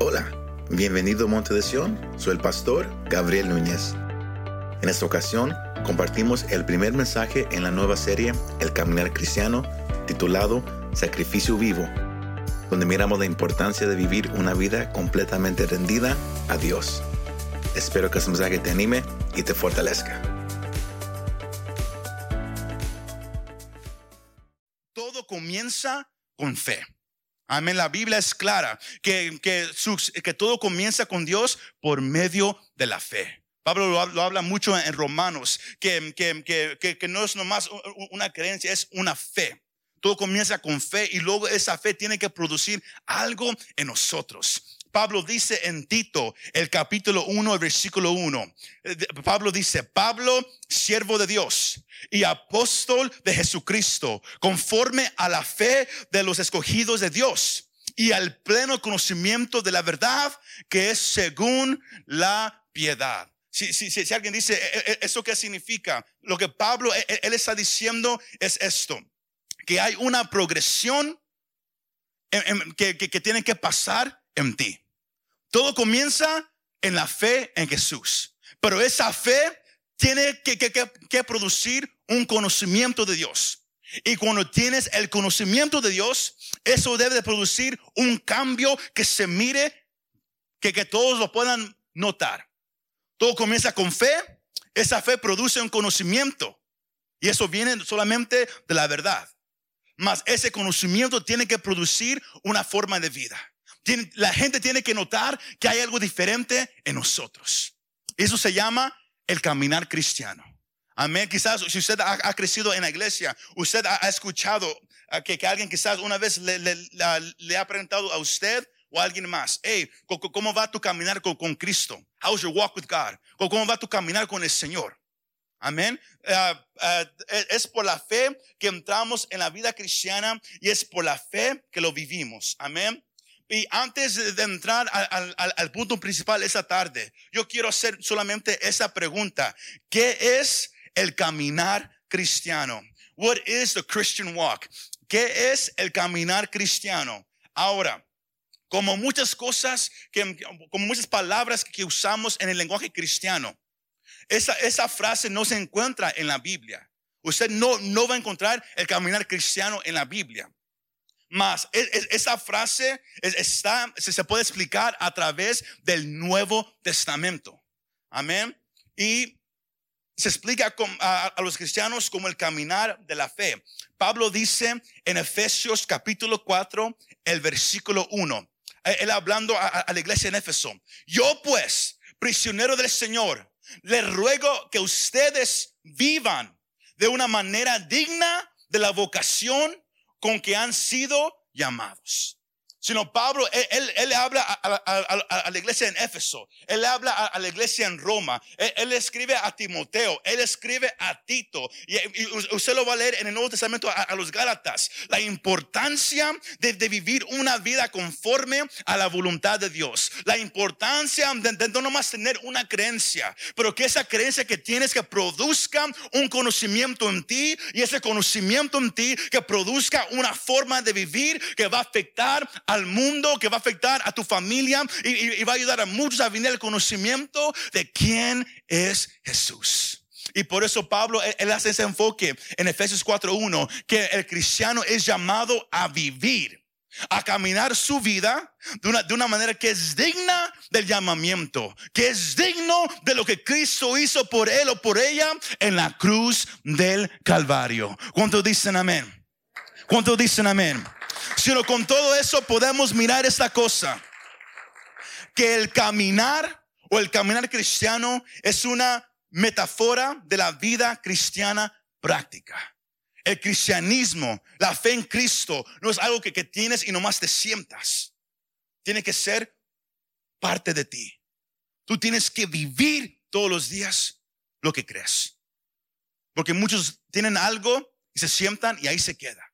Hola, bienvenido a Monte de Sion, soy el pastor Gabriel Núñez. En esta ocasión compartimos el primer mensaje en la nueva serie El Caminar Cristiano, titulado Sacrificio Vivo, donde miramos la importancia de vivir una vida completamente rendida a Dios. Espero que este mensaje te anime y te fortalezca. Todo comienza con fe. Amén. La Biblia es clara que, que, que, todo comienza con Dios por medio de la fe. Pablo lo, habla mucho en Romanos, que, que, no es nomás una creencia, es una fe. Todo comienza con fe y luego esa fe tiene que producir algo en nosotros. Pablo dice en Tito, el capítulo 1, el versículo 1. Eh, Pablo dice, Pablo, siervo de Dios y apóstol de Jesucristo, conforme a la fe de los escogidos de Dios y al pleno conocimiento de la verdad que es según la piedad. Si, si, si, alguien dice, e, e, ¿eso qué significa? Lo que Pablo, e, él está diciendo es esto, que hay una progresión que, que tiene que pasar en ti. Todo comienza en la fe en Jesús. Pero esa fe tiene que, producir un conocimiento de Dios. Y cuando tienes el conocimiento de Dios, eso debe de producir un cambio que se mire, que, que todos lo puedan notar. Todo comienza con fe, esa fe produce un conocimiento. Y eso viene solamente de la verdad. Mas ese conocimiento tiene que producir una forma de vida la gente tiene que notar que hay algo diferente en nosotros. Eso se llama el caminar cristiano. Amén. Quizás si usted ha, crecido en la iglesia, usted ha, escuchado que, que, alguien quizás una vez le, ha preguntado a usted o a alguien más, hey, ¿cómo va tu caminar con, con Cristo? How's your walk with God? ¿Cómo va tu caminar con el Señor? Amén. Ah, ah, es por la fe que entramos en la vida cristiana y es por la fe que lo vivimos. Amén. Y antes de entrar al, punto principal esa tarde, yo quiero hacer solamente esa pregunta. ¿Qué es el caminar cristiano? What is the Christian walk? ¿Qué es el caminar cristiano? Ahora, como muchas cosas, que, como muchas palabras que usamos en el lenguaje cristiano, esa, esa frase no se encuentra en la Biblia. Usted no, no va a encontrar el caminar cristiano en la Biblia más. esa frase está, se puede explicar a través del Nuevo Testamento. Amén. Y se explica a, los cristianos como el caminar de la fe. Pablo dice en Efesios capítulo 4, el versículo 1, él hablando a, a la iglesia en Éfeso, yo pues, prisionero del Señor, le ruego que ustedes vivan de una manera digna de la vocación con que han sido llamados sino Pablo, él, él, habla a, la iglesia en Éfeso, él habla a, la iglesia en Roma, él, escribe a Timoteo, él escribe a Tito, y, usted lo va a leer en el Nuevo Testamento a, los Gálatas, la importancia de, vivir una vida conforme a la voluntad de Dios, la importancia de, no nomás tener una creencia, pero que esa creencia que tienes que produzca un conocimiento en ti y ese conocimiento en ti que produzca una forma de vivir que va a afectar a al mundo, que va a afectar a tu familia y, va a ayudar a muchos a venir al conocimiento de quién es Jesús. Y por eso Pablo, él, hace ese enfoque en Efesios 4.1, que el cristiano es llamado a vivir a caminar su vida de una, de una, manera que es digna del llamamiento, que es digno de lo que Cristo hizo por él o por ella en la cruz del Calvario. ¿Cuántos dicen amén? ¿Cuántos dicen amén? Sino con todo eso podemos mirar esta cosa, que el caminar o el caminar cristiano es una metáfora de la vida cristiana práctica. El cristianismo, la fe en Cristo, no es algo que, que tienes y nomás te sientas. Tiene que ser parte de ti. Tú tienes que vivir todos los días lo que crees. Porque muchos tienen algo y se sientan y ahí se queda.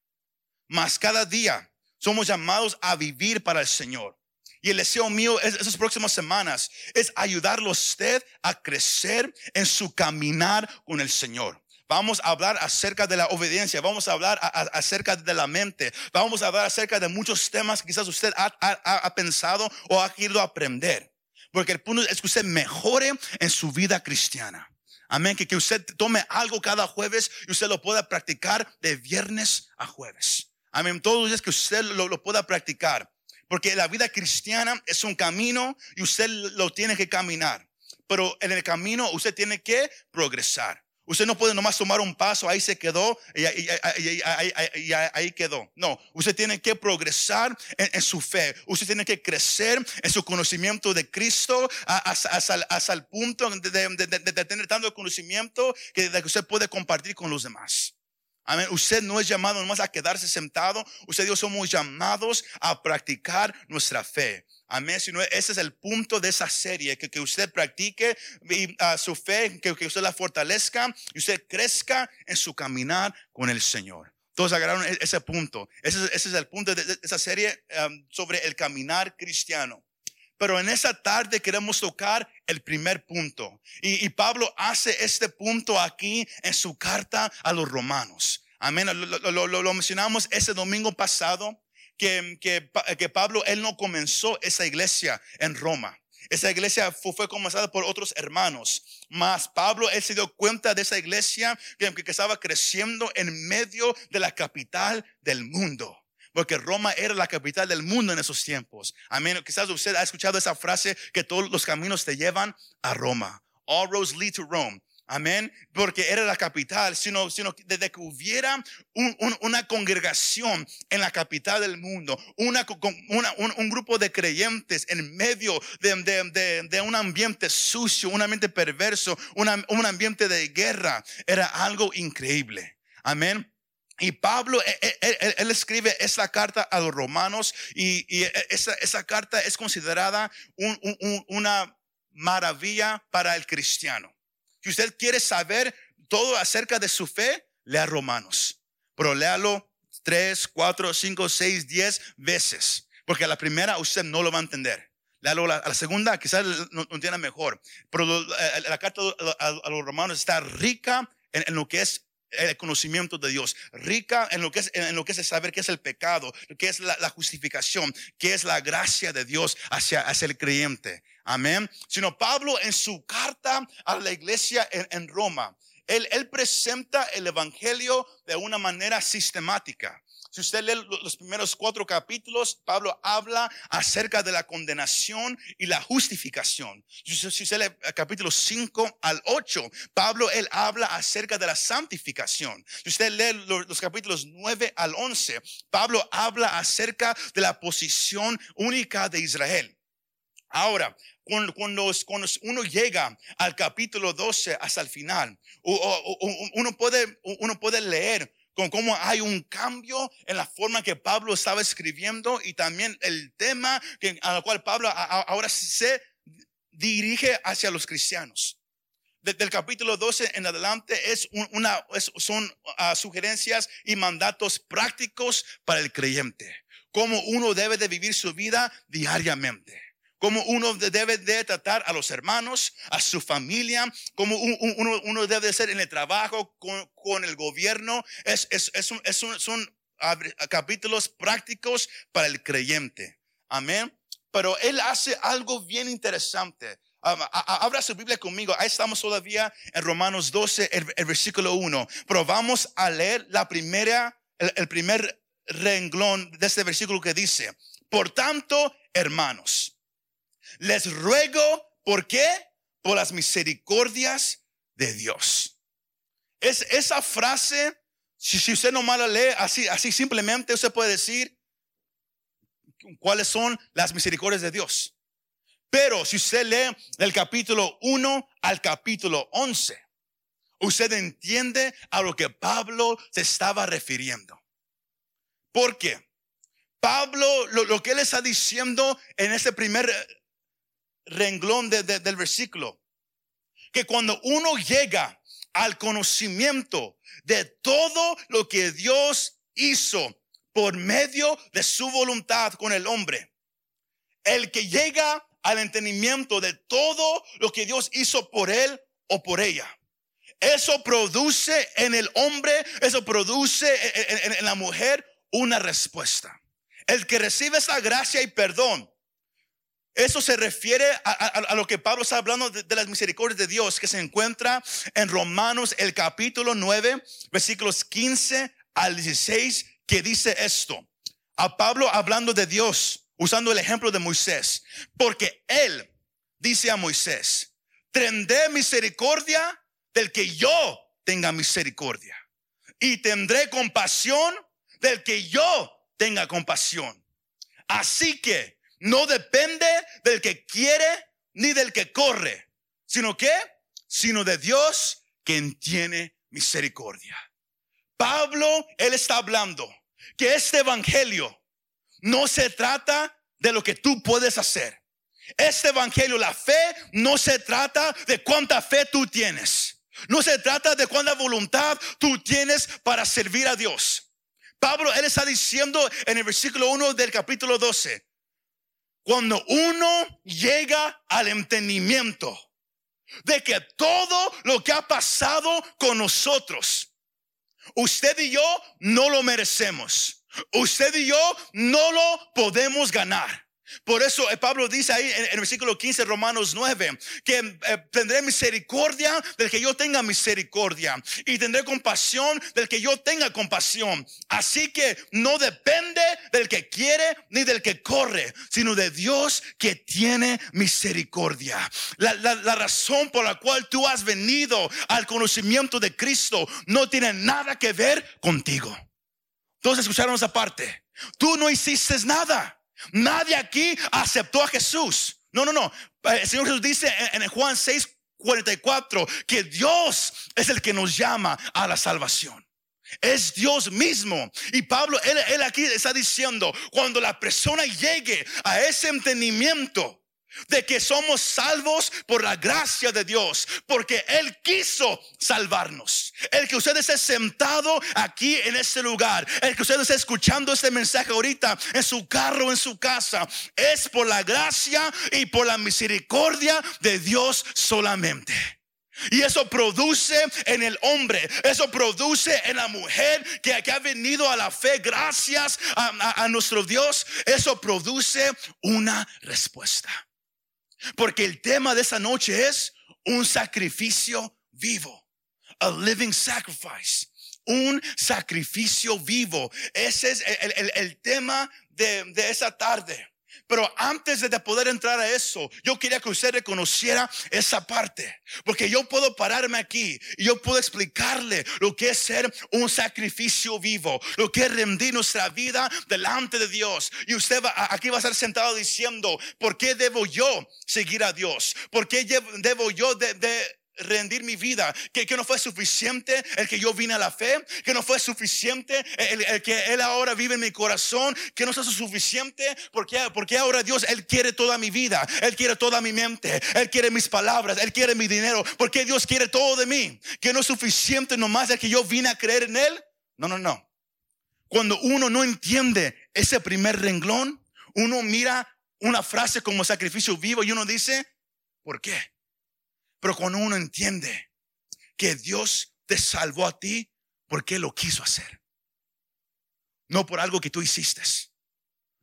Mas cada día somos llamados a vivir para el Señor. Y el deseo mío es, esas próximas semanas es ayudarlo a usted a crecer en su caminar con el Señor. Vamos a hablar acerca de la obediencia, vamos a hablar acerca de la mente, vamos a hablar acerca de muchos temas que quizás usted ha, pensado o ha querido aprender. Porque el punto es que usted mejore en su vida cristiana. Amén. Que, que usted tome algo cada jueves y usted lo pueda practicar de viernes a jueves. Amén. Todos los días que usted lo, lo pueda practicar. Porque la vida cristiana es un camino y usted lo tiene que caminar. Pero en el camino usted tiene que progresar. Usted no puede nomás tomar un paso, ahí se quedó y, ahí quedó. No, usted tiene que progresar en, su fe. Usted tiene que crecer en su conocimiento de Cristo hasta, el punto de, tener tanto conocimiento que, que usted puede compartir con los demás. Amén. Usted no es llamado nomás a quedarse sentado. Usted y yo somos llamados a practicar nuestra fe. Amén. Si no, ese es el punto de esa serie, que, que usted practique ah, su fe, que, que, usted la fortalezca y usted crezca en su caminar con el Señor. Todos agarraron e, ese punto. Ese, ese es el punto de, esa serie sobre el caminar cristiano. Pero en esa tarde queremos tocar el primer punto. Y, Pablo hace este punto aquí en su carta a los romanos. Amén. Lo, mencionamos ese domingo pasado que, que, Pablo, él no comenzó esa iglesia en Roma. Esa iglesia fue, comenzada por otros hermanos. Mas Pablo, él se dio cuenta de esa iglesia que, que estaba creciendo en medio de la capital del mundo porque Roma era la capital del mundo en esos tiempos. Amén. Quizás usted ha escuchado esa frase que todos los caminos te llevan a Roma. All roads lead to Rome. Amén. Porque era la capital, sino, sino desde que hubiera una congregación en la capital del mundo, una, un, grupo de creyentes en medio de, un ambiente sucio, un ambiente perverso, un ambiente de guerra, era algo increíble. Amén. Y Pablo, e, e, él, escribe esa carta a los romanos y, esa, carta es considerada una maravilla para el cristiano. Si usted quiere saber todo acerca de su fe, lea Romanos. Pero léalo tres, cuatro, cinco, seis, diez veces. Porque a la primera usted no lo va a entender. Léalo a la, segunda, quizás no, entienda mejor. Pero eh, la carta a, los romanos está rica en, lo que es el conocimiento de Dios, rica en lo que es, en lo que es saber qué es el pecado, qué es la, justificación, qué es la gracia de Dios hacia, hacia el creyente. Amén. Sino Pablo en su carta a la iglesia en, Roma, él, él presenta el evangelio de una manera sistemática. Si usted lee los primeros cuatro capítulos, Pablo habla acerca de la condenación y la justificación. Si usted lee capítulos 5 al 8, Pablo él habla acerca de la santificación. Si usted lee los, capítulos 9 al 11, Pablo habla acerca de la posición única de Israel. Ahora, cuando, cuando, uno llega al capítulo 12 hasta el final, uno puede, uno puede leer con cómo hay un cambio en la forma que Pablo estaba escribiendo y también el tema que, al cual Pablo ahora se dirige hacia los cristianos. Desde el capítulo 12 en adelante es una, son ah, sugerencias y mandatos prácticos para el creyente. Cómo uno debe de vivir su vida diariamente cómo uno debe de tratar a los hermanos, a su familia, cómo uno, debe de ser en el trabajo con, el gobierno. Es, es, es un, son capítulos prácticos para el creyente. Amén. Pero él hace algo bien interesante. Abra su Biblia conmigo. Ahí estamos todavía en Romanos 12, el, versículo 1. Pero vamos a leer la primera, el primer renglón de este versículo que dice, por tanto, hermanos, les ruego, ¿por qué? Por las misericordias de Dios. Es esa frase, si, usted no la lee así, así simplemente, usted puede decir cuáles son las misericordias de Dios. Pero si usted lee del capítulo 1 al capítulo 11, usted entiende a lo que Pablo se estaba refiriendo. ¿Por qué? Pablo, lo, lo, que él está diciendo en ese primer renglón del versículo. Que cuando uno llega al conocimiento de todo lo que Dios hizo por medio de su voluntad con el hombre, el que llega al entendimiento de todo lo que Dios hizo por él o por ella, eso produce en el hombre, eso produce en, la mujer una respuesta. El que recibe esa gracia y perdón, eso se refiere a, lo que Pablo está hablando de, de, las misericordias de Dios, que se encuentra en Romanos el capítulo 9, versículos 15 al 16, que dice esto. A Pablo hablando de Dios, usando el ejemplo de Moisés, porque él dice a Moisés, tendré misericordia del que yo tenga misericordia. Y tendré compasión del que yo tenga compasión. Así que no depende del que quiere ni del que corre, sino que, sino de Dios quien tiene misericordia. Pablo, él está hablando que este evangelio no se trata de lo que tú puedes hacer. Este evangelio, la fe, no se trata de cuánta fe tú tienes. No se trata de cuánta voluntad tú tienes para servir a Dios. Pablo, él está diciendo en el versículo 1 del capítulo 12, cuando uno llega al entendimiento de que todo lo que ha pasado con nosotros, usted y yo no lo merecemos. Usted y yo no lo podemos ganar. Por eso eh, Pablo dice ahí en el versículo 15, Romanos 9, que eh, tendré misericordia del que yo tenga misericordia y tendré compasión del que yo tenga compasión. Así que no depende del que quiere ni del que corre, sino de Dios que tiene misericordia. La, la razón por la cual tú has venido al conocimiento de Cristo no tiene nada que ver contigo. Todos escucharon esa parte. Tú no hiciste nada. Nadie aquí aceptó a Jesús. No, no, no. El Señor Jesús dice en Juan 6, 44 que Dios es el que nos llama a la salvación. Es Dios mismo. Y Pablo, él, él aquí está diciendo, cuando la persona llegue a ese entendimiento, de que somos salvos por la gracia de Dios, porque Él quiso salvarnos. El que usted esté sentado aquí en este lugar, el que usted esté escuchando este mensaje ahorita en su carro, en su casa, es por la gracia y por la misericordia de Dios solamente. Y eso produce en el hombre, eso produce en la mujer que, ha venido a la fe gracias a nuestro Dios, eso produce una respuesta. Porque el tema de esa noche es un sacrificio vivo. A living sacrifice. Un sacrificio vivo. Ese es el, tema de, de esa tarde. Pero antes de poder entrar a eso, yo quería que usted reconociera esa parte. Porque yo puedo pararme aquí y yo puedo explicarle lo que es ser un sacrificio vivo, lo que es rendir nuestra vida delante de Dios. Y usted va, aquí va a estar sentado diciendo, ¿por qué debo yo seguir a Dios? ¿Por qué debo yo de rendir mi vida, que, que, no fue suficiente el que yo vine a la fe, que no fue suficiente el, que Él ahora vive en mi corazón, que no es suficiente porque, porque ahora Dios, Él quiere toda mi vida, Él quiere toda mi mente, Él quiere mis palabras, Él quiere mi dinero, porque Dios quiere todo de mí, que no es suficiente nomás el que yo vine a creer en Él. No, no, no. Cuando uno no entiende ese primer renglón, uno mira una frase como sacrificio vivo y uno dice, ¿por qué? Pero cuando uno entiende que Dios te salvó a ti porque lo quiso hacer. No por algo que tú hiciste.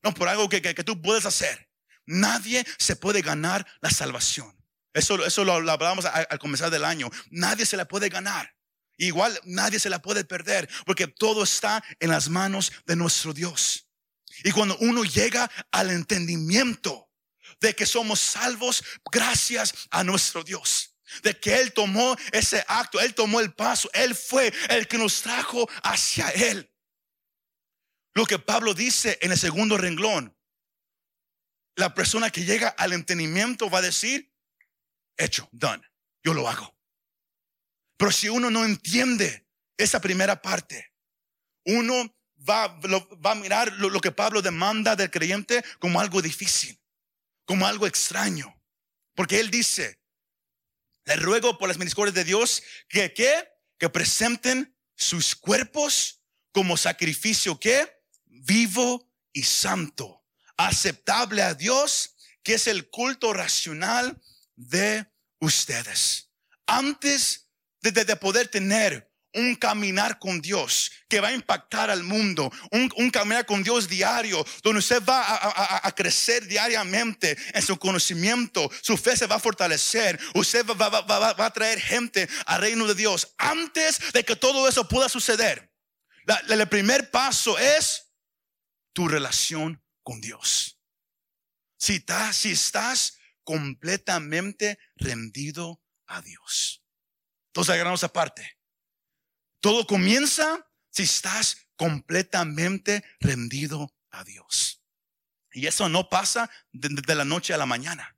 No por algo que, tú puedes hacer. Nadie se puede ganar la salvación. Eso, eso lo, hablamos al, comenzar del año. Nadie se la puede ganar. Igual nadie se la puede perder porque todo está en las manos de nuestro Dios. Y cuando uno llega al entendimiento de que somos salvos gracias a nuestro Dios. De que Él tomó ese acto, Él tomó el paso, Él fue el que nos trajo hacia Él. Lo que Pablo dice en el segundo renglón, la persona que llega al entendimiento va a decir, hecho, done, yo lo hago. Pero si uno no entiende esa primera parte, uno va, va a mirar lo que Pablo demanda del creyente como algo difícil como algo extraño. Porque Él dice, le ruego por las misericordias de Dios que, que, que presenten sus cuerpos como sacrificio que vivo y santo, aceptable a Dios, que es el culto racional de ustedes. Antes de, de- de poder tener un caminar con Dios que va a impactar al mundo, un, caminar con Dios diario, donde usted va a, crecer diariamente en su conocimiento, su fe se va a fortalecer, usted va, a traer gente al reino de Dios. Antes de que todo eso pueda suceder, el primer paso es tu relación con Dios. Si estás, si estás completamente rendido a Dios. Entonces agarramos aparte. Todo comienza si estás completamente rendido a Dios. Y eso no pasa de, la noche a la mañana.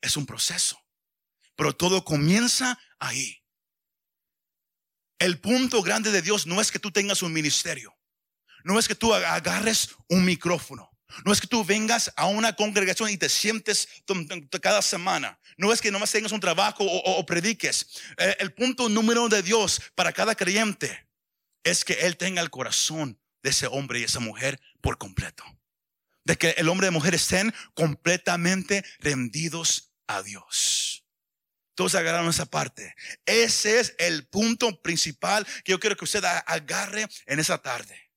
Es un proceso. Pero todo comienza ahí. El punto grande de Dios no es que tú tengas un ministerio. No es que tú agarres un micrófono. No es que tú vengas a una congregación y te sientes cada semana. No es que nomás tengas un trabajo o, prediques. Eh, el punto número de Dios para cada creyente es que Él tenga el corazón de ese hombre y esa mujer por completo. De que el hombre y la mujer estén completamente rendidos a Dios. Todos agarraron esa parte. Ese es el punto principal que yo quiero que usted agarre en esa tarde.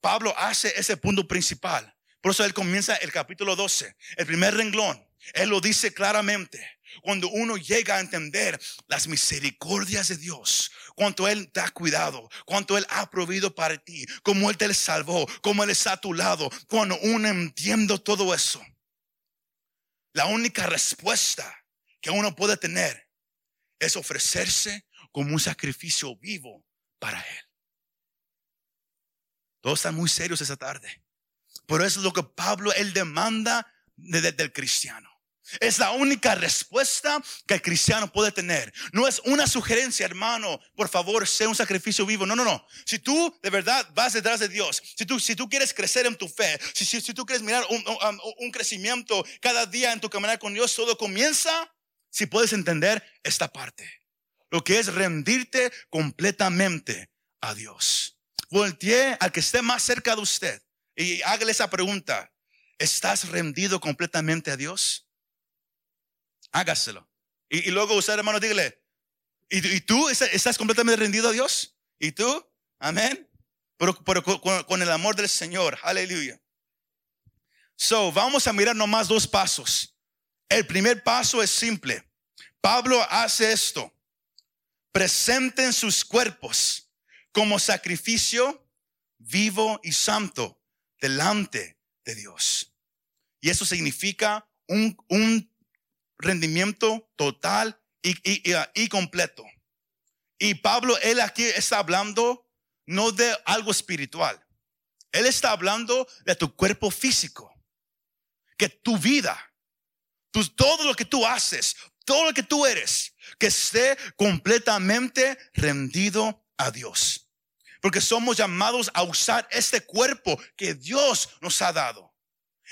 Pablo hace ese punto principal. Por eso él comienza el capítulo 12, el primer renglón. Él lo dice claramente. Cuando uno llega a entender las misericordias de Dios, cuánto Él te ha cuidado, cuánto Él ha provido para ti, cómo Él te salvó, cómo Él está a tu lado, cuando uno entiende todo eso, la única respuesta que uno puede tener es ofrecerse como un sacrificio vivo para Él. Todos están muy serios esa tarde. Pero es lo que Pablo, él demanda de- de- del cristiano. Es la única respuesta que el cristiano puede tener. No es una sugerencia, hermano, por favor, sea un sacrificio vivo. No, no, no. Si tú de verdad vas detrás de Dios, si tú, si tú quieres crecer en tu fe, si, si, tú quieres mirar un, un- un crecimiento cada día en tu caminar con Dios, todo comienza si puedes entender esta parte. Lo que es rendirte completamente a Dios. Voltee al que esté más cerca de usted y hágale esa pregunta. ¿Estás rendido completamente a Dios? Hágaselo. Y, luego usted, hermano, dígale, ¿y, y tú estás, completamente rendido a Dios? ¿Y tú? Amén. Pero, con- con el amor del Señor. Aleluya. So, vamos a mirar nomás dos pasos. El primer paso es simple. Pablo hace esto. Presenten sus cuerpos como sacrificio vivo y santo delante de Dios. Y eso significa un, un rendimiento total y, y- y- completo. Y Pablo, él aquí está hablando no de algo espiritual. Él está hablando de tu cuerpo físico. Que tu vida, tu- todo lo que tú haces, todo lo que tú eres, que esté completamente rendido a Dios. Porque somos llamados a usar este cuerpo que Dios nos ha dado.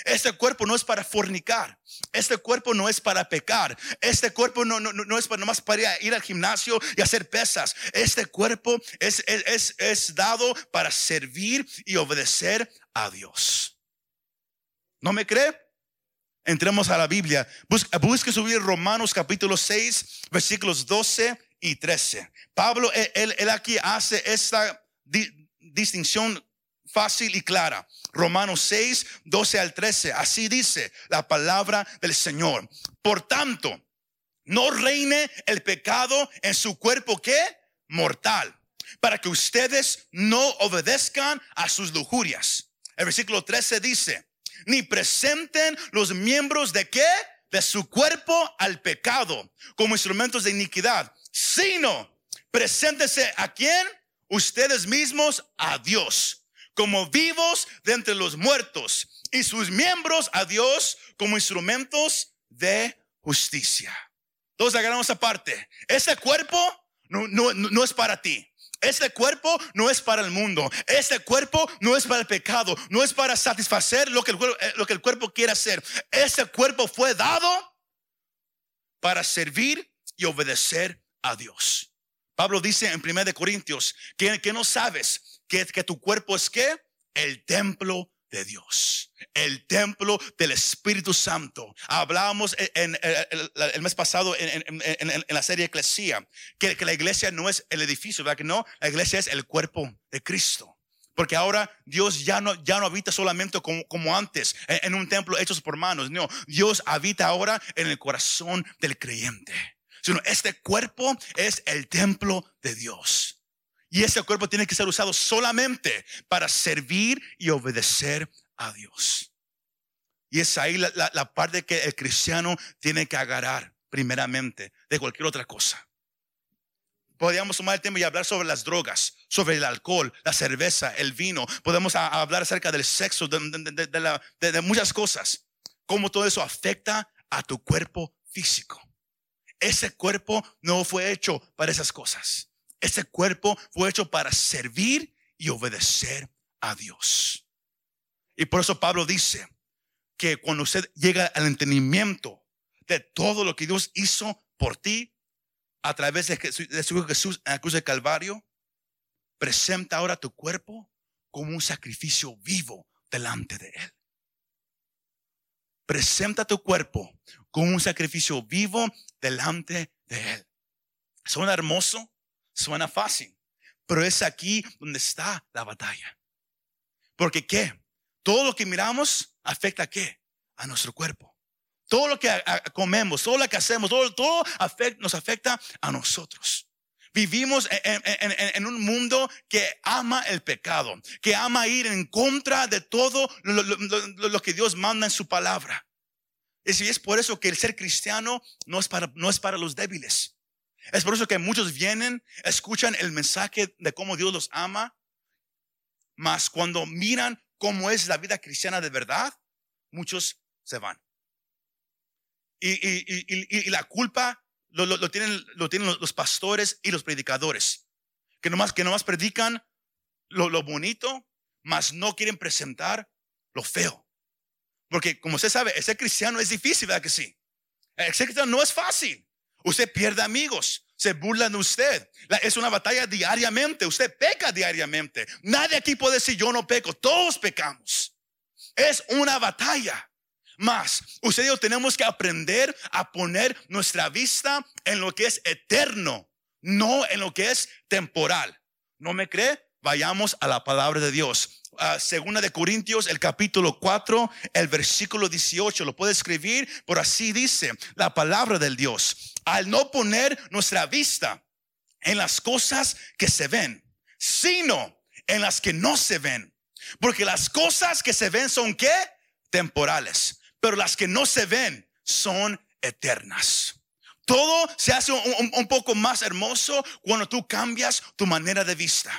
Este cuerpo no es para fornicar. Este cuerpo no es para pecar. Este cuerpo no, no, no- es para nomás para ir al gimnasio y hacer pesas. Este cuerpo es, es, es, es dado para servir y obedecer a Dios. ¿No me cree? Entremos a la Biblia. Busque, busque subir Romanos capítulo 6, versículos 12 y 13. Pablo, él, él- él aquí hace esta di- distinción fácil y clara. Romanos 6, 12 al 13. Así dice la palabra del Señor. Por tanto, no reine el pecado en su cuerpo que mortal, para que ustedes no obedezcan a sus lujurias. El versículo 13 dice, ni presenten los miembros de qué? De su cuerpo al pecado como instrumentos de iniquidad, sino preséntese a quién? Ustedes mismos a Dios como vivos de entre los muertos y sus miembros a Dios como instrumentos de justicia. Todos agarramos esa parte. Ese cuerpo no, no, no es para ti. Este cuerpo no es para el mundo. Este cuerpo no es para el pecado. No es para satisfacer lo que el, eh, lo que el cuerpo quiere hacer. Este cuerpo fue dado para servir y obedecer a Dios. Pablo dice en 1 de Corintios que, que no sabes que, que tu cuerpo es que el templo de Dios, el templo del Espíritu Santo. Hablábamos en, el, mes pasado en, la serie Eclesia que, que, la iglesia no es el edificio, ¿verdad? Que no, la iglesia es el cuerpo de Cristo. Porque ahora Dios ya no, ya no habita solamente como, como antes en, un templo hecho por manos. No, Dios habita ahora en el corazón del creyente. Sino este cuerpo es el templo de Dios. Y ese cuerpo tiene que ser usado solamente para servir y obedecer a Dios. Y es ahí la, parte que el cristiano tiene que agarrar primeramente de cualquier otra cosa. Podríamos tomar el tiempo y hablar sobre las drogas, sobre el alcohol, la cerveza, el vino. Podemos hablar acerca del sexo, de, de muchas cosas. Cómo todo eso afecta a tu cuerpo físico. Ese cuerpo no fue hecho para esas cosas. Ese cuerpo fue hecho para servir y obedecer a Dios. Y por eso Pablo dice que cuando usted llega al entendimiento de todo lo que Dios hizo por ti a través de, su Hijo Jesús en la cruz de Calvario, presenta ahora tu cuerpo como un sacrificio vivo delante de Él. Presenta tu cuerpo como un sacrificio vivo delante de Él. ¿Suena hermoso? Suena fácil, pero es aquí donde está la batalla. Porque qué? Todo lo que miramos afecta a qué? A nuestro cuerpo. Todo lo que comemos, todo lo que hacemos, todo, todo nos afecta a nosotros. Vivimos en, un mundo que ama el pecado, que ama ir en contra de todo lo, que Dios manda en su palabra. Y es por eso que el ser cristiano no es para, no es para los débiles. Es por eso que muchos vienen, escuchan el mensaje de cómo Dios los ama, mas cuando miran cómo es la vida cristiana de verdad, muchos se van. Y, la culpa lo, tienen, lo tienen los pastores y los predicadores, que nomás, que nomás predican lo, bonito, mas no quieren presentar lo feo. Porque como usted sabe, ese cristiano es difícil, ¿verdad que sí? Ese cristiano no es fácil. Usted pierde amigos, se burlan de usted. Es una batalla diariamente, usted peca diariamente. Nadie aquí puede decir yo no peco, todos pecamos. Es una batalla. Más, usted y yo tenemos que aprender a poner nuestra vista en lo que es eterno, no en lo que es temporal. ¿No me cree? Vayamos a la palabra de Dios. Ah, segunda de Corintios, el capítulo 4, el versículo 18. Lo puede escribir, por así dice la palabra del Dios. Al no poner nuestra vista en las cosas que se ven, sino en las que no se ven. Porque las cosas que se ven son qué? Temporales. Pero las que no se ven son eternas. Todo se hace un poco más hermoso cuando tú cambias tu manera de vista.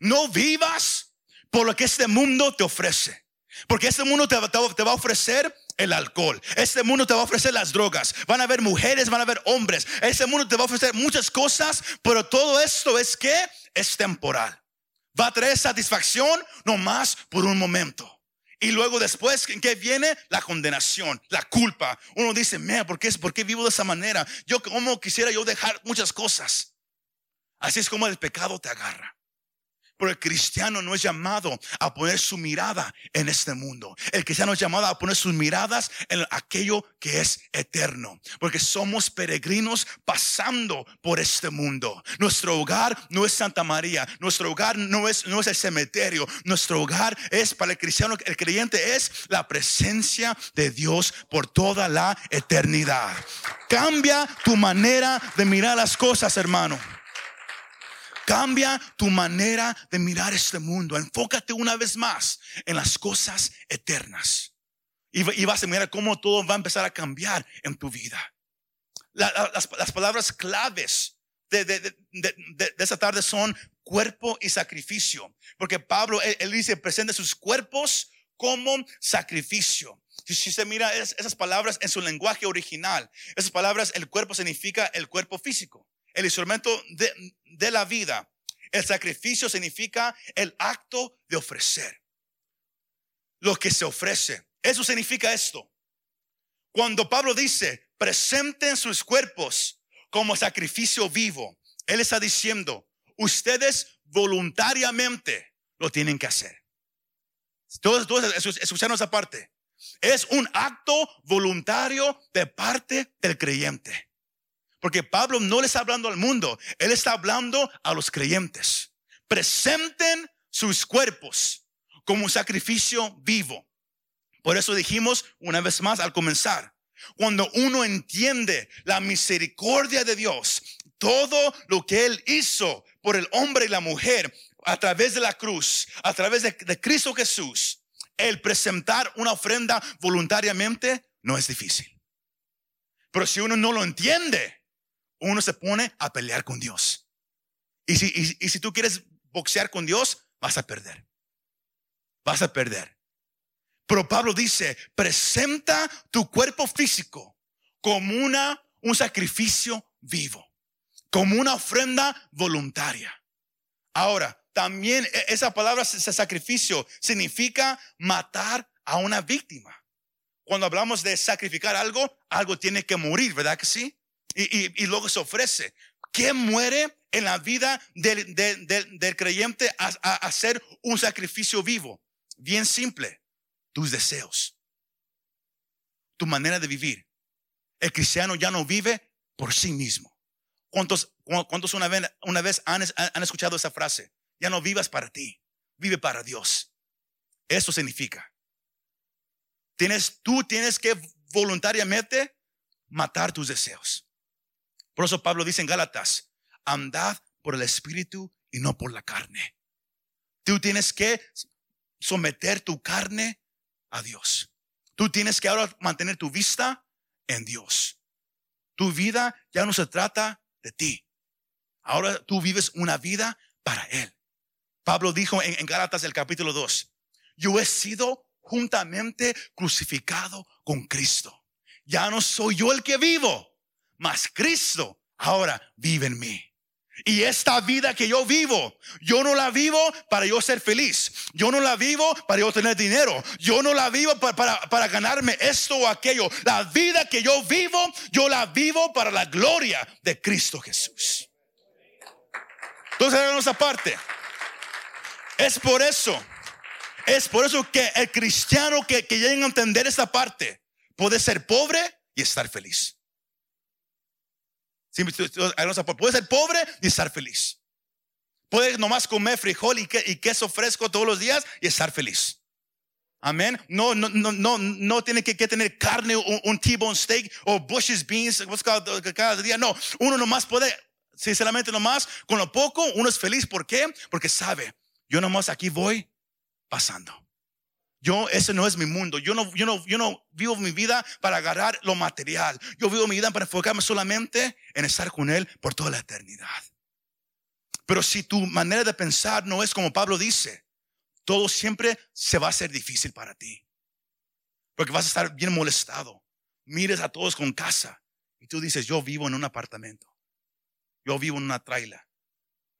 No vivas por lo que este mundo te ofrece. Porque este mundo te, va a ofrecer el alcohol. Este mundo te va a ofrecer las drogas. Van a haber mujeres, van a haber hombres. Este mundo te va a ofrecer muchas cosas, pero todo esto es que es temporal. Va a traer satisfacción nomás por un momento. Y luego después, ¿qué viene? La condenación, la culpa. Uno dice, mira, ¿por qué, ¿por qué vivo de esa manera? Yo como quisiera yo dejar muchas cosas. Así es como el pecado te agarra. El cristiano no es llamado a poner su mirada en este mundo. El cristiano es llamado a poner sus miradas en aquello que es eterno. Porque somos peregrinos pasando por este mundo. Nuestro hogar no es Santa María. Nuestro hogar no es, no es el cementerio. Nuestro hogar es para el cristiano, el creyente es la presencia de Dios por toda la eternidad. Cambia tu manera de mirar las cosas, hermano. Cambia tu manera de mirar este mundo. Enfócate una vez más en las cosas eternas. Y, vas a mirar cómo todo va a empezar a cambiar en tu vida. las, palabras claves de, de, esa tarde son cuerpo y sacrificio. Porque Pablo, él, dice, presente sus cuerpos como sacrificio. Si, si se mira esas palabras en su lenguaje original, esas palabras, el cuerpo significa el cuerpo físico el instrumento de, la vida. El sacrificio significa el acto de ofrecer. Lo que se ofrece. Eso significa esto. Cuando Pablo dice, presenten sus cuerpos como sacrificio vivo, él está diciendo, ustedes voluntariamente lo tienen que hacer. Todos, todos escucharon esa parte. Es un acto voluntario de parte del creyente. Porque Pablo no le está hablando al mundo, él está hablando a los creyentes. Presenten sus cuerpos como un sacrificio vivo. Por eso dijimos una vez más al comenzar, cuando uno entiende la misericordia de Dios, todo lo que Él hizo por el hombre y la mujer a través de la cruz, a través de, de Cristo Jesús, el presentar una ofrenda voluntariamente no es difícil. Pero si uno no lo entiende, uno se pone a pelear con Dios. Y si, y, si tú quieres boxear con Dios, vas a perder. Vas a perder. Pero Pablo dice, presenta tu cuerpo físico como una, un sacrificio vivo, como una ofrenda voluntaria. Ahora, también e, esa palabra sacrificio significa matar a una víctima. Cuando hablamos de sacrificar algo, algo tiene que morir, ¿verdad que sí? Y, luego se ofrece. ¿Qué muere en la vida del, creyente a, hacer un sacrificio vivo? Bien simple, tus deseos, tu manera de vivir. El cristiano ya no vive por sí mismo. ¿Cuántos, cuántos una vez, una vez han, han escuchado esa frase? Ya no vivas para ti, vive para Dios. Eso significa. Tienes, tú tienes que voluntariamente matar tus deseos. Por eso Pablo dice en Gálatas, andad por el Espíritu y no por la carne. Tú tienes que someter tu carne a Dios. Tú tienes que ahora mantener tu vista en Dios. Tu vida ya no se trata de ti. Ahora tú vives una vida para Él. Pablo dijo en, en Gálatas el capítulo 2, yo he sido juntamente crucificado con Cristo. Ya no soy yo el que vivo, mas Cristo ahora vive en mí. Y esta vida que yo vivo, yo no la vivo para yo ser feliz. Yo no la vivo para yo tener dinero. Yo no la vivo para, ganarme esto o aquello. La vida que yo vivo, yo la vivo para la gloria de Cristo Jesús. Entonces, esa parte. Es por eso, es por eso que el cristiano que, que llega a entender esta parte puede ser pobre y estar feliz. Puede ser pobre y estar feliz. Puede nomás comer frijol y, queso fresco todos los días y estar feliz. Amén. No, no, no, no, no tiene que, tener carne, un, un T-bone steak o Bush's beans cada, día. No, uno nomás puede, sinceramente nomás, con lo poco, uno es feliz. ¿Por qué? Porque sabe, yo nomás aquí voy pasando. Yo, ese no es mi mundo. Yo no, yo no, yo no vivo mi vida para agarrar lo material. Yo vivo mi vida para enfocarme solamente en estar con Él por toda la eternidad. Pero si tu manera de pensar no es como Pablo dice, todo siempre se va a hacer difícil para ti. Porque vas a estar bien molestado. Mires a todos con casa y tú dices, yo vivo en un apartamento. Yo vivo en una traila.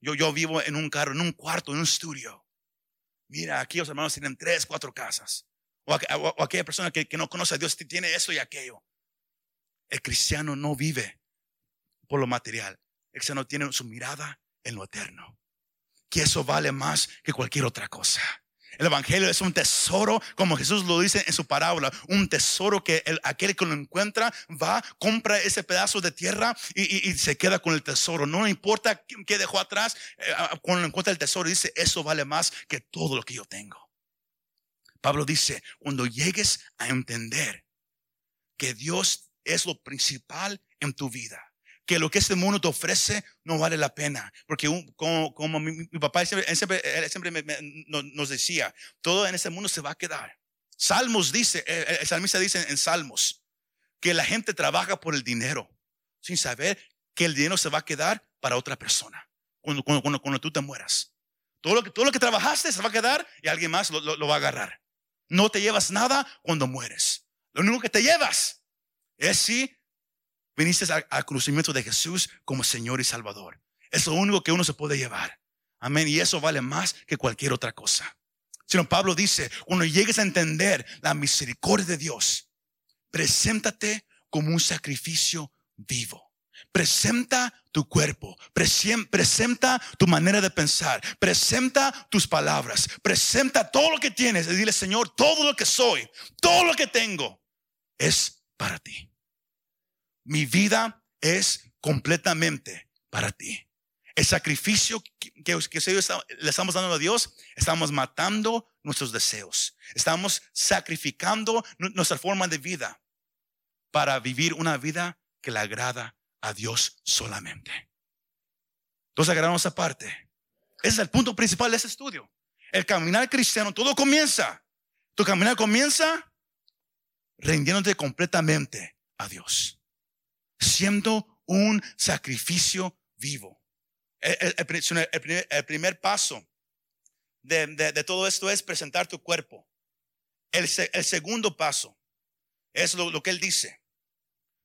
Yo, yo vivo en un carro, en un cuarto, en un estudio. Mira, aquí los hermanos tienen tres, cuatro casas. O, aquella persona que, no conoce a Dios tiene eso y aquello. El cristiano no vive por lo material. El cristiano tiene su mirada en lo eterno. Que eso vale más que cualquier otra cosa. El Evangelio es un tesoro, como Jesús lo dice en su parábola, un tesoro que el, aquel que lo encuentra va, compra ese pedazo de tierra y, se queda con el tesoro. No importa qué dejó atrás, eh, cuando encuentra el tesoro, dice, eso vale más que todo lo que yo tengo. Pablo dice, cuando llegues a entender que Dios es lo principal en tu vida, que lo que este mundo te ofrece no vale la pena. Porque como, mi, papá siempre, siempre, nos decía, todo en este mundo se va a quedar. Salmos dice, el, salmista dice en Salmos, que la gente trabaja por el dinero, sin saber que el dinero se va a quedar para otra persona, cuando, cuando, cuando, tú te mueras. Todo lo, que, todo lo que trabajaste se va a quedar y alguien más lo, lo va a agarrar. No te llevas nada cuando mueres. Lo único que te llevas es si viniste al, conocimiento de Jesús como Señor y Salvador. Es lo único que uno se puede llevar. Amén. Y eso vale más que cualquier otra cosa. Sino Pablo dice, cuando llegues a entender la misericordia de Dios, preséntate como un sacrificio vivo. Presenta tu cuerpo, presenta tu manera de pensar, presenta tus palabras, presenta todo lo que tienes y dile, Señor, todo lo que soy, todo lo que tengo es para ti. Mi vida es completamente para ti. El sacrificio que, le estamos dando a Dios, estamos matando nuestros deseos. Estamos sacrificando nuestra forma de vida para vivir una vida que le agrada a Dios solamente. Entonces agarramos esa parte. Ese es el punto principal de ese estudio. El caminar cristiano, todo comienza. Tu caminar comienza rindiéndote completamente a Dios, siendo un sacrificio vivo. El, primer, paso de, todo esto es presentar tu cuerpo. El, segundo paso es lo, lo que él dice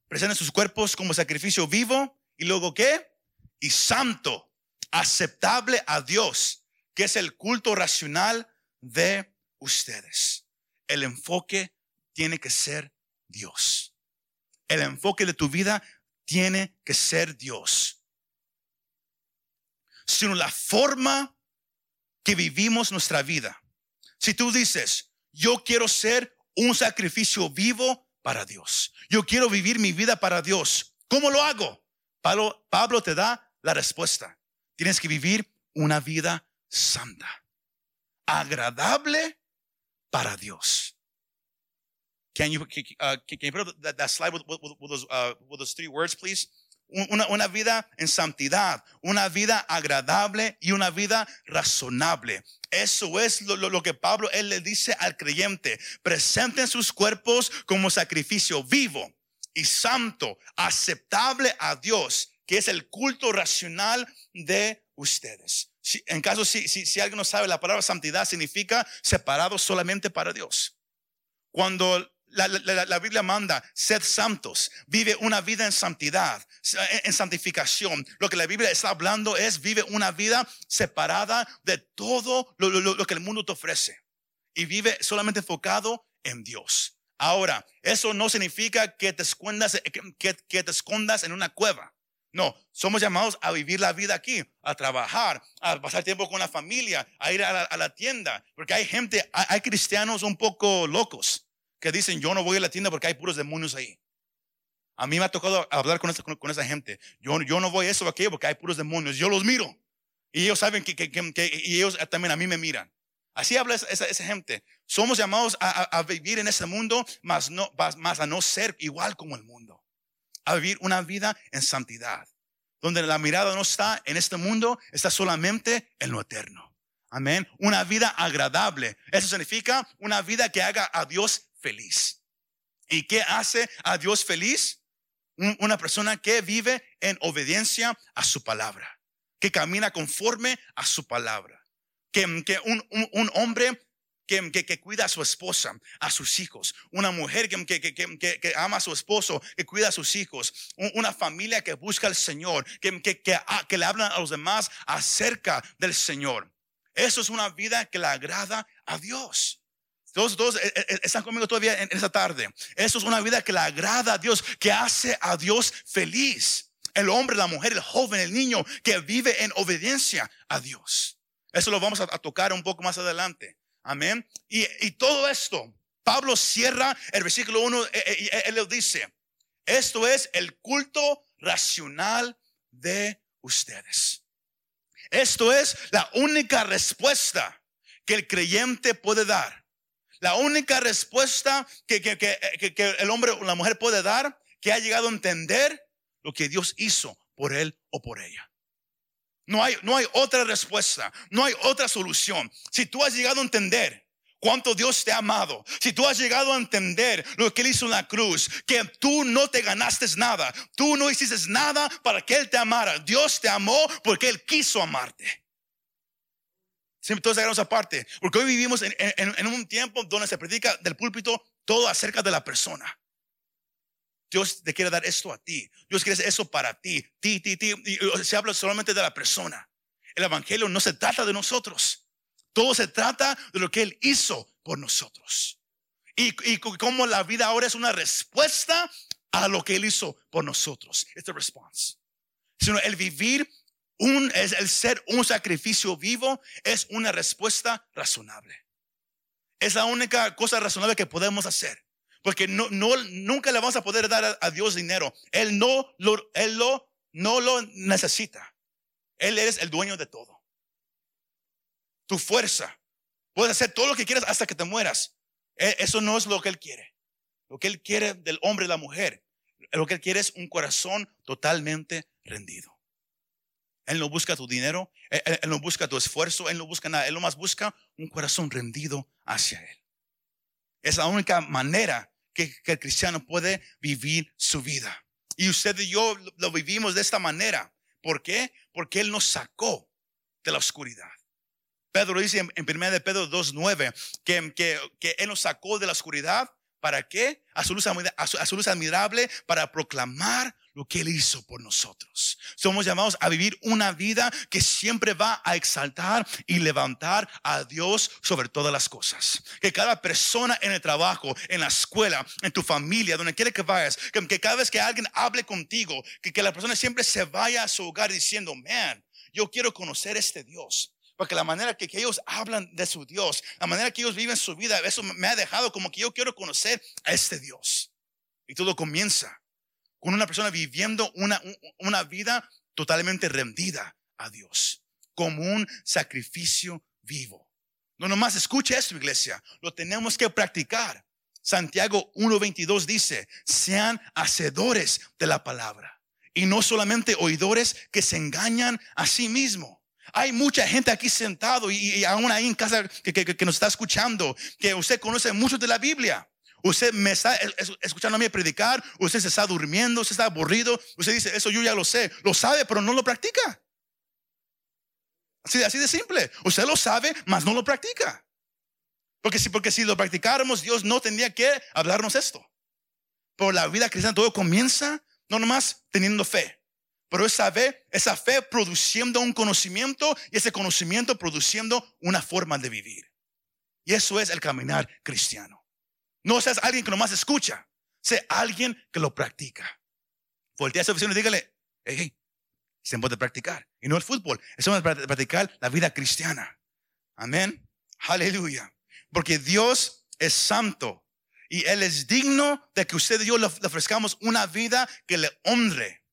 presenten sus cuerpos como sacrificio vivo y luego qué? Y santo, aceptable a Dios, que es el culto racional de ustedes. El enfoque tiene que ser Dios. El enfoque de tu vida tiene que ser Dios. Sino la forma que vivimos nuestra vida. Si tú dices, yo quiero ser un sacrificio vivo para Dios. Yo quiero vivir mi vida para Dios. ¿Cómo lo hago? Pablo, Pablo te da la respuesta. Tienes que vivir una vida santa, agradable para Dios. Can you, uh, can you put that, that slide with, with, with, those, uh, with those three words, please? Una, una, vida en santidad, una vida agradable y una vida razonable. Eso es lo, que Pablo él le dice al creyente. Presenten sus cuerpos como sacrificio vivo y santo, aceptable a Dios, que es el culto racional de ustedes. Si, en caso, si, si, si alguien no sabe, la palabra santidad significa separado solamente para Dios. Cuando la, Biblia manda, sed santos, vive una vida en santidad, en santificación. Lo que la Biblia está hablando es, vive una vida separada de todo lo, que el mundo te ofrece. Y vive solamente enfocado en Dios. Ahora, eso no significa que te escondas, que, te escondas en una cueva. No, somos llamados a vivir la vida aquí, a trabajar, a pasar tiempo con la familia, a ir a la, a la tienda, porque hay gente, hay cristianos un poco locos que dicen, yo no voy a la tienda porque hay puros demonios ahí. A mí me ha tocado hablar con esa, con, esa gente. Yo, yo no voy a eso o aquello porque hay puros demonios. Yo los miro. Y ellos saben que, que, que, y ellos también a mí me miran. Así habla esa, esa, gente. Somos llamados a, a, vivir en ese mundo, más, no, más a no ser igual como el mundo. A vivir una vida en santidad. Donde la mirada no está en este mundo, está solamente en lo eterno. Amén. Una vida agradable. Eso significa una vida que haga a Dios feliz. ¿Y qué hace a Dios feliz? Una persona que vive en obediencia a su palabra, que camina conforme a su palabra, que, un, hombre que, cuida a su esposa, a sus hijos, una mujer que, que, ama a su esposo, que cuida a sus hijos, una familia que busca al Señor, que, que, le hablan a los demás acerca del Señor. Eso es una vida que le agrada a Dios. Todos, todos eh, eh, están conmigo todavía en esta tarde. Eso es una vida que le agrada a Dios, que hace a Dios feliz. El hombre, la mujer, el joven, el niño que vive en obediencia a Dios. Eso lo vamos a, tocar un poco más adelante. Amén. Y, y, todo esto, Pablo cierra el versículo 1, eh, él dice, esto es el culto racional de ustedes. Esto es la única respuesta que el creyente puede dar la única respuesta que, que, el hombre o la mujer puede dar que ha llegado a entender lo que Dios hizo por él o por ella. No hay, no hay otra respuesta, no hay otra solución. Si tú has llegado a entender cuánto Dios te ha amado, si tú has llegado a entender lo que Él hizo en la cruz, que tú no te ganaste nada, tú no hiciste nada para que Él te amara, Dios te amó porque Él quiso amarte. Siempre todos esa aparte. Porque hoy vivimos en, un tiempo donde se predica del púlpito todo acerca de la persona. Dios te quiere dar esto a ti. Dios quiere eso para ti. Ti, ti, ti. Y se habla solamente de la persona. El evangelio no se trata de nosotros. Todo se trata de lo que Él hizo por nosotros. Y, y como la vida ahora es una respuesta a lo que Él hizo por nosotros. Es the response. Sino el vivir un, es el ser un sacrificio vivo es una respuesta razonable. Es la única cosa razonable que podemos hacer. Porque no, no, nunca le vamos a poder dar a, Dios dinero. Él no lo, él lo, no lo necesita. Él es el dueño de todo. Tu fuerza. Puedes hacer todo lo que quieras hasta que te mueras. E, eso no es lo que Él quiere. Lo que Él quiere del hombre y la mujer. Lo que Él quiere es un corazón totalmente rendido. Él no busca tu dinero, él, no busca tu esfuerzo, Él no busca nada. Él más busca un corazón rendido hacia Él. Es la única manera que, que el cristiano puede vivir su vida. Y usted y yo lo vivimos de esta manera. ¿Por qué? Porque Él nos sacó de la oscuridad. Pedro dice en, 1 de Pedro 2.9 que, que, que Él nos sacó de la oscuridad. ¿Para qué? A su, luz, a su luz admirable para proclamar lo que Él hizo por nosotros. Somos llamados a vivir una vida que siempre va a exaltar y levantar a Dios sobre todas las cosas. Que cada persona en el trabajo, en la escuela, en tu familia, donde quiera que vayas, que, cada vez que alguien hable contigo, que, que la persona siempre se vaya a su hogar diciendo, man, yo quiero conocer este Dios. Porque la manera que, que, ellos hablan de su Dios, la manera que ellos viven su vida, eso me ha dejado como que yo quiero conocer a este Dios. Y todo comienza con una persona viviendo una, una vida totalmente rendida a Dios, como un sacrificio vivo. No nomás escuche esto, iglesia, lo tenemos que practicar. Santiago 1.22 dice, sean hacedores de la palabra y no solamente oidores que se engañan a sí mismos. Hay mucha gente aquí sentado y, aún ahí en casa que, nos está escuchando, que usted conoce mucho de la Biblia. Usted me está escuchando a mí predicar, usted se está durmiendo, usted está aburrido, usted dice, eso yo ya lo sé, lo sabe, pero no lo practica. Así, de simple. Usted lo sabe, mas no lo practica. Porque si, porque si lo practicáramos, Dios no tendría que hablarnos esto. Pero la vida cristiana todo comienza no nomás teniendo fe, pero esa fe, esa fe produciendo un conocimiento y ese conocimiento produciendo una forma de vivir. Y eso es el caminar cristiano. No seas alguien que nomás escucha, sé alguien que lo practica. Voltea a su oficina y dígale, hey, hey, puede practicar. Y no el fútbol, es de practicar la vida cristiana. Amén. Aleluya. Porque Dios es santo y Él es digno de que usted y yo le ofrezcamos una vida que le honre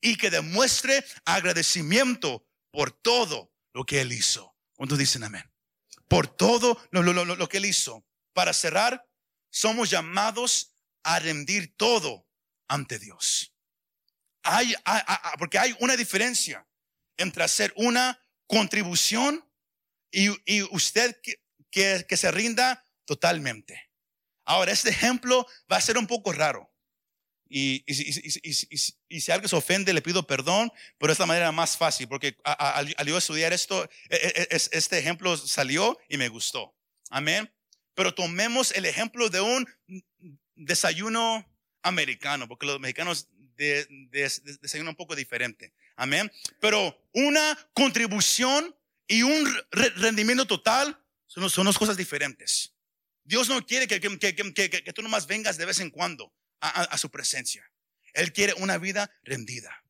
y que demuestre agradecimiento por todo lo que Él hizo. ¿Cuántos dicen amén? Por todo lo, lo que Él hizo. Para cerrar, somos llamados a rendir todo ante Dios. Hay, porque hay una diferencia entre hacer una contribución y, usted que, se rinda totalmente. Ahora, este ejemplo va a ser un poco raro. Y, y, si alguien se ofende, le pido perdón, pero es la manera más fácil, porque al, yo estudiar esto, e, e, e, este ejemplo salió y me gustó. Amén. Pero tomemos el ejemplo de un desayuno americano, porque los mexicanos de, desayunan un poco diferente. Amén. Pero una contribución y un rendimiento total son, dos cosas diferentes. Dios no quiere que, que, que, que, tú nomás vengas de vez en cuando a, su presencia. Él quiere una vida rendida.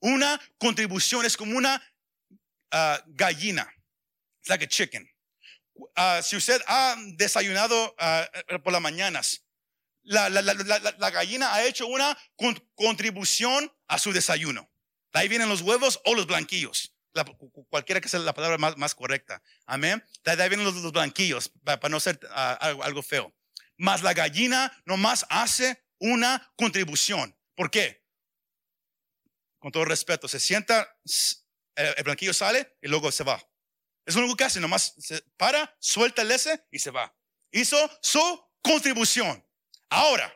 Una contribución es como una ah, gallina. It's like a chicken. Ah, si usted ha desayunado ah, por las mañanas, la, gallina ha hecho una contribución a su desayuno. ahí vienen los huevos o los blanquillos. cualquiera que sea la palabra más, correcta. Amén. De ahí vienen los, blanquillos, para, no ser ah, algo, feo. Mas la gallina nomás hace una contribución. ¿Por qué? Con todo respeto, se sienta, el blanquillo sale y luego se va. Es lo que hace, nomás se para, suelta el S y se va. Hizo su contribución. Ahora,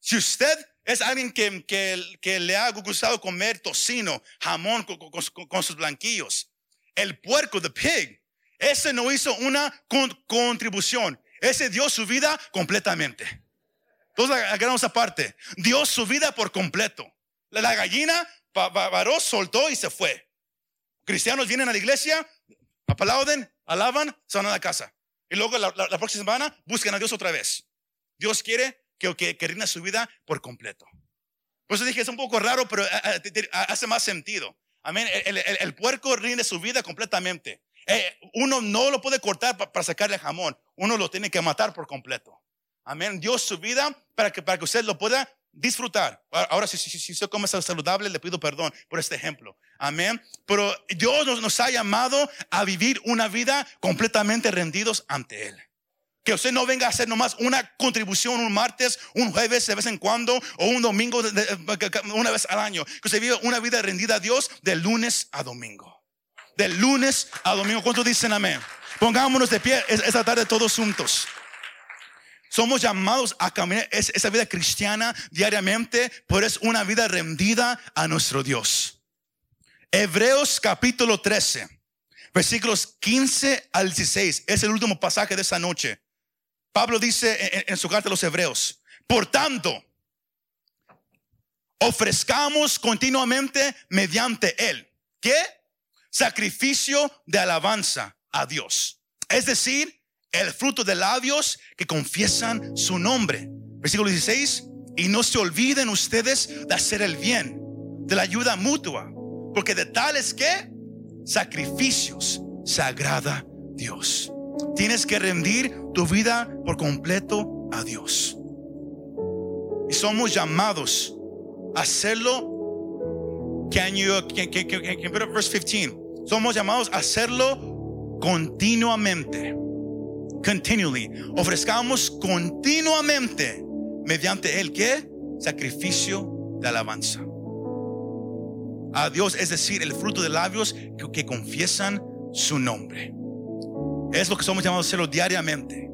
si usted es alguien que, que, le ha gustado comer tocino, jamón con, sus blanquillos, el puerco, the pig, ese no hizo una contribución. Ese dio su vida completamente. Entonces agarramos aparte. Dio su vida por completo. La, gallina paró, soltó y se fue. Cristianos vienen a la iglesia, aplauden, alaban, se van a la casa. Y luego la, próxima semana buscan a Dios otra vez. Dios quiere que, que, que rinde su vida por completo. Por eso dije, es un poco raro, pero eh, eh, hace más sentido. Amén. El, el, el puerco rinde su vida completamente. Eh, uno no lo puede cortar para sacarle jamón. Uno lo tiene que matar por completo. Amén. Dios su vida para que, para que usted lo pueda disfrutar. Ahora, si, si, si, si come saludable, le pido perdón por este ejemplo. Amén. Pero Dios nos, ha llamado a vivir una vida completamente rendidos ante Él. Que usted no venga a hacer nomás una contribución un martes, un jueves de vez en cuando o un domingo una vez al año. Que usted viva una vida rendida a Dios de lunes a domingo. De lunes a domingo. ¿Cuántos dicen amén? Pongámonos de pie esta tarde todos juntos. Somos llamados a caminar esa vida cristiana diariamente, pero es una vida rendida a nuestro Dios. Hebreos capítulo 13, versículos 15 al 16, es el último pasaje de esa noche. Pablo dice en, su carta a los Hebreos, por tanto, ofrezcamos continuamente mediante él. ¿Qué? Sacrificio de alabanza a Dios. Es decir, el fruto de labios que confiesan su nombre. Versículo 16. Y no se olviden ustedes de hacer el bien, de la ayuda mutua, porque de tales que sacrificios se agrada Dios. Tienes que rendir tu vida por completo a Dios. Y somos llamados a hacerlo. Can you, can, can, can, can verse 15? Somos llamados a hacerlo continuamente. Continually. Ofrezcamos continuamente mediante el que sacrificio de alabanza. A Dios, es decir, el fruto de labios que, que confiesan su nombre. Es lo que somos llamados a hacerlo diariamente.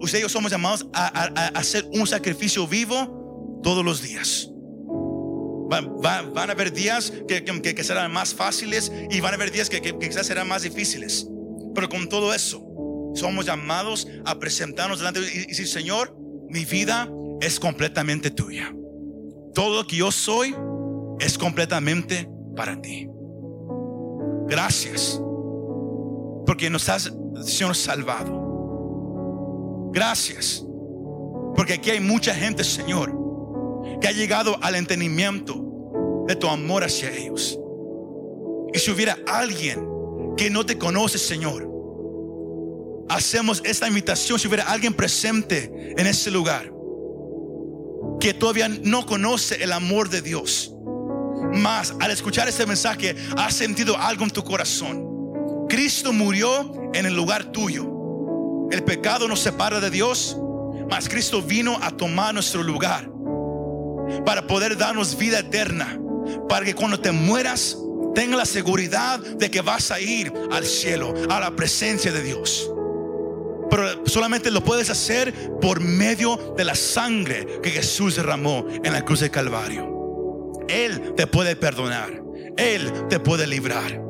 Ustedes y yo somos llamados a, hacer un sacrificio vivo todos los días. van a haber días que, que, serán más fáciles y van a haber días que, quizás serán más difíciles. Pero con todo eso, somos llamados a presentarnos delante y, y decir, Señor, mi vida es completamente tuya. Todo lo que yo soy es completamente para ti. Gracias. Porque nos has Señor salvado. Gracias. Porque aquí hay mucha gente, Señor, que ha llegado al entendimiento de tu amor hacia ellos. Y si hubiera alguien que no te conoce, Señor, hacemos esta invitación. Si hubiera alguien presente en ese lugar que todavía no conoce el amor de Dios, más al escuchar este mensaje, ha sentido algo en tu corazón Cristo murió en el lugar tuyo. El pecado nos separa de Dios, mas Cristo vino a tomar nuestro lugar para poder darnos vida eterna, para que cuando te mueras tenga la seguridad de que vas a ir al cielo, a la presencia de Dios. Pero solamente lo puedes hacer por medio de la sangre que Jesús derramó en la cruz de Calvario. Él te puede perdonar. Él te puede librar.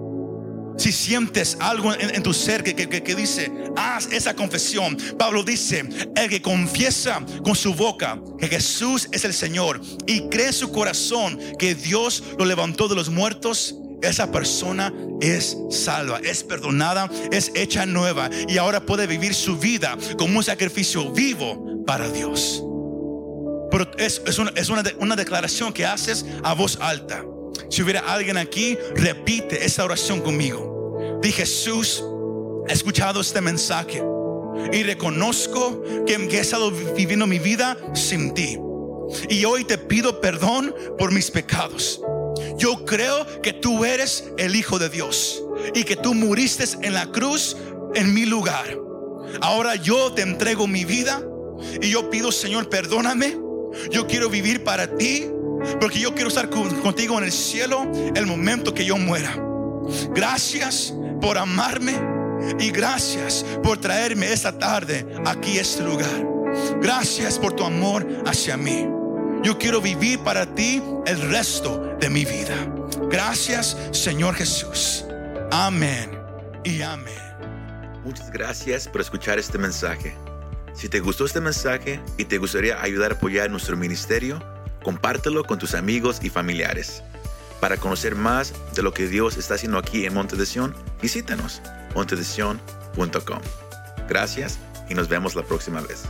Si sientes algo en, tu ser que, que, dice, haz esa confesión. Pablo dice, el que confiesa con su boca que Jesús es el Señor y cree en su corazón que Dios lo levantó de los muertos, esa persona es salva, es perdonada, es hecha nueva y ahora puede vivir su vida como un sacrificio vivo para Dios. Pero es, es, una, es una, declaración que haces a voz alta. Si hubiera alguien aquí, repite esa oración conmigo. Di Jesús, he escuchado este mensaje y reconozco que he estado viviendo mi vida sin ti. Y hoy te pido perdón por mis pecados. Yo creo que tú eres el Hijo de Dios y que tú muriste en la cruz en mi lugar. Ahora yo te entrego mi vida y yo pido, Señor, perdóname. Yo quiero vivir para ti porque yo quiero estar contigo en el cielo el momento que yo muera. Gracias por amarme y gracias por traerme esta tarde aquí a este lugar. Gracias por tu amor hacia mí. Yo quiero vivir para ti el resto de mi vida. Gracias, Señor Jesús. Amén y amén. Muchas gracias por escuchar este mensaje. Si te gustó este mensaje y te gustaría ayudar a apoyar nuestro ministerio, compártelo con tus amigos y familiares. Para conocer más de lo que Dios está haciendo aquí en Monte de visítanos montedesion.com. Gracias y nos vemos la próxima vez.